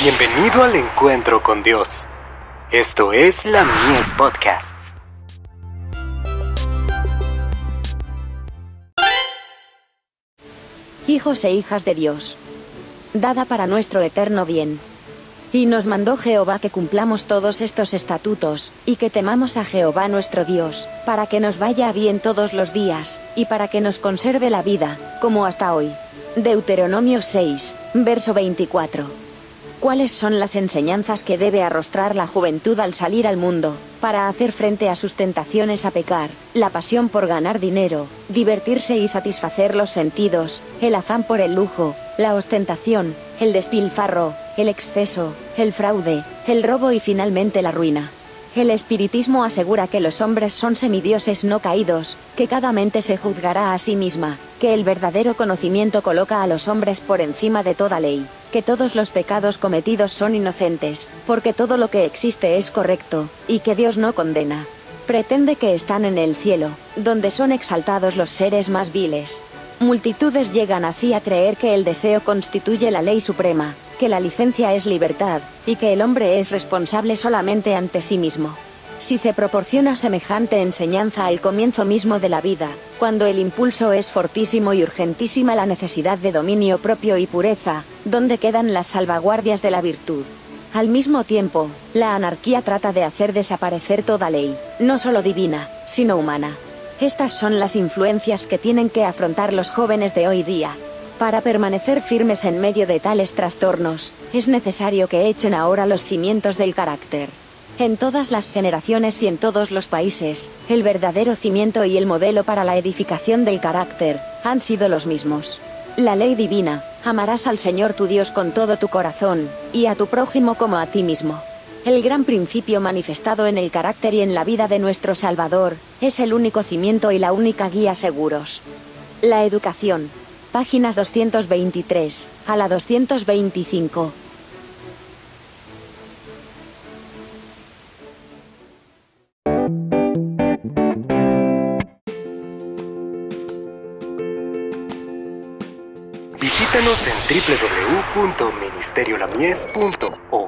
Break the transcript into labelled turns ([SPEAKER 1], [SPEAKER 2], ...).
[SPEAKER 1] Bienvenido al encuentro con Dios. Esto es la Mies Podcasts.
[SPEAKER 2] Hijos e hijas de Dios. Dada para nuestro eterno bien. Y nos mandó Jehová que cumplamos todos estos estatutos, y que temamos a Jehová nuestro Dios, para que nos vaya bien todos los días, y para que nos conserve la vida, como hasta hoy. Deuteronomio 6, verso 24. ¿Cuáles son las enseñanzas que debe arrostrar la juventud al salir al mundo, para hacer frente a sus tentaciones a pecar, la pasión por ganar dinero, divertirse y satisfacer los sentidos, el afán por el lujo, la ostentación, el despilfarro, el exceso, el fraude, el robo y finalmente la ruina? El espiritismo asegura que los hombres son semidioses no caídos, que cada mente se juzgará a sí misma, que el verdadero conocimiento coloca a los hombres por encima de toda ley, que todos los pecados cometidos son inocentes, porque todo lo que existe es correcto, y que Dios no condena. Pretende que están en el cielo, donde son exaltados los seres más viles. Multitudes llegan así a creer que el deseo constituye la ley suprema, que la licencia es libertad, y que el hombre es responsable solamente ante sí mismo. Si se proporciona semejante enseñanza al comienzo mismo de la vida, cuando el impulso es fortísimo y urgentísima la necesidad de dominio propio y pureza, ¿dónde quedan las salvaguardias de la virtud? Al mismo tiempo, la anarquía trata de hacer desaparecer toda ley, no solo divina, sino humana. Estas son las influencias que tienen que afrontar los jóvenes de hoy día, para permanecer firmes en medio de tales trastornos, es necesario que echen ahora los cimientos del carácter. En todas las generaciones y en todos los países, el verdadero cimiento y el modelo para la edificación del carácter, han sido los mismos. La ley divina, amarás al Señor tu Dios con todo tu corazón, y a tu prójimo como a ti mismo. El gran principio manifestado en el carácter y en la vida de nuestro Salvador, es el único cimiento y la única guía seguros. La educación, páginas 223 a la 225.
[SPEAKER 1] Visítanos en www.ministeriolamies.org